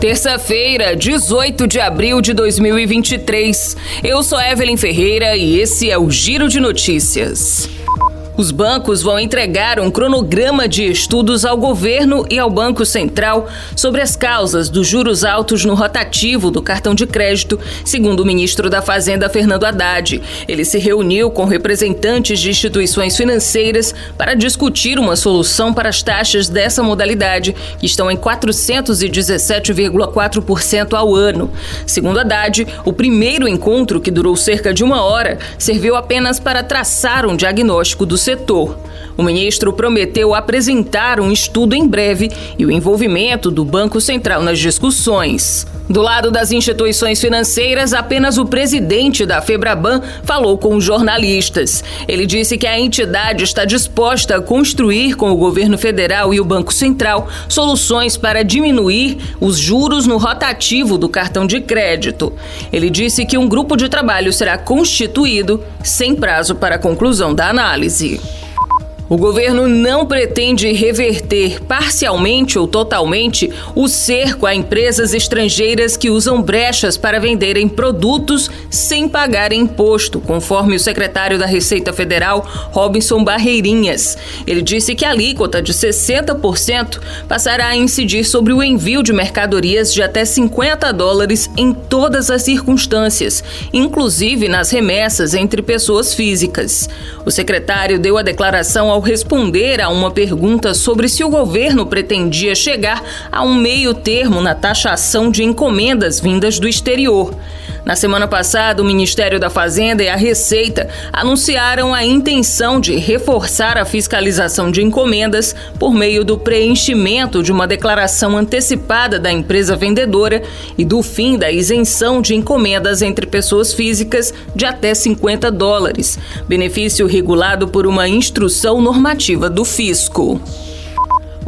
Terça-feira, 18 de abril de 2023. Eu sou Evelyn Ferreira e esse é o Giro de Notícias. Os bancos vão entregar um cronograma de estudos ao governo e ao Banco Central sobre as causas dos juros altos no rotativo do cartão de crédito, segundo o ministro da Fazenda, Fernando Haddad. Ele se reuniu com representantes de instituições financeiras para discutir uma solução para as taxas dessa modalidade, que estão em 417,4% ao ano. Segundo Haddad, o primeiro encontro, que durou cerca de uma hora, serviu apenas para traçar um diagnóstico do setor. O ministro prometeu apresentar um estudo em breve e o envolvimento do Banco Central nas discussões. Do lado das instituições financeiras, apenas o presidente da Febraban falou com jornalistas. Ele disse que a entidade está disposta a construir com o governo federal e o Banco Central soluções para diminuir os juros no rotativo do cartão de crédito. Ele disse que um grupo de trabalho será constituído sem prazo para a conclusão da análise. O governo não pretende reverter parcialmente ou totalmente o cerco a empresas estrangeiras que usam brechas para venderem produtos sem pagar imposto, conforme o secretário da Receita Federal, Robinson Barreirinhas. Ele disse que a alíquota de 60% passará a incidir sobre o envio de mercadorias de até 50 dólares em todas as circunstâncias, inclusive nas remessas entre pessoas físicas. O secretário deu a declaração ao ao responder a uma pergunta sobre se o governo pretendia chegar a um meio termo na taxação de encomendas vindas do exterior. Na semana passada, o Ministério da Fazenda e a Receita anunciaram a intenção de reforçar a fiscalização de encomendas por meio do preenchimento de uma declaração antecipada da empresa vendedora e do fim da isenção de encomendas entre pessoas físicas de até 50 dólares, benefício regulado por uma instrução normativa do fisco.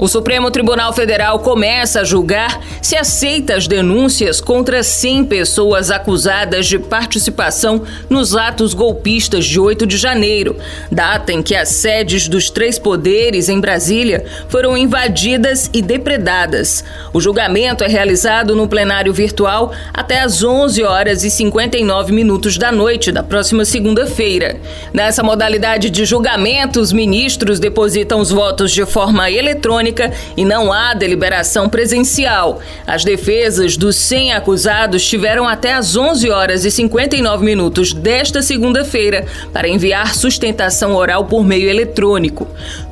O Supremo Tribunal Federal começa a julgar se aceita as denúncias contra 100 pessoas acusadas de participação nos atos golpistas de 8 de janeiro, data em que as sedes dos três poderes em Brasília foram invadidas e depredadas. O julgamento é realizado no plenário virtual até às 11 horas e 59 minutos da noite da próxima segunda-feira. Nessa modalidade de julgamento, os ministros depositam os votos de forma eletrônica eletrônica e não há deliberação presencial. As defesas dos 100 acusados tiveram até às 11 horas e 59 minutos desta segunda-feira para enviar sustentação oral por meio eletrônico.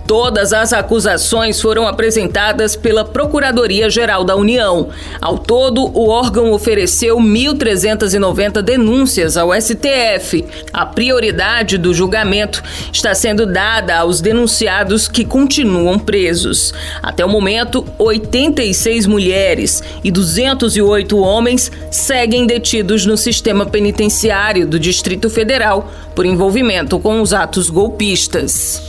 Todas as acusações foram apresentadas pela Procuradoria-Geral da União. Ao todo, o órgão ofereceu 1.390 denúncias ao STF. A prioridade do julgamento está sendo dada aos denunciados que continuam presos. Até o momento, 86 mulheres e 208 homens seguem detidos no sistema penitenciário do Distrito Federal por envolvimento com os atos golpistas.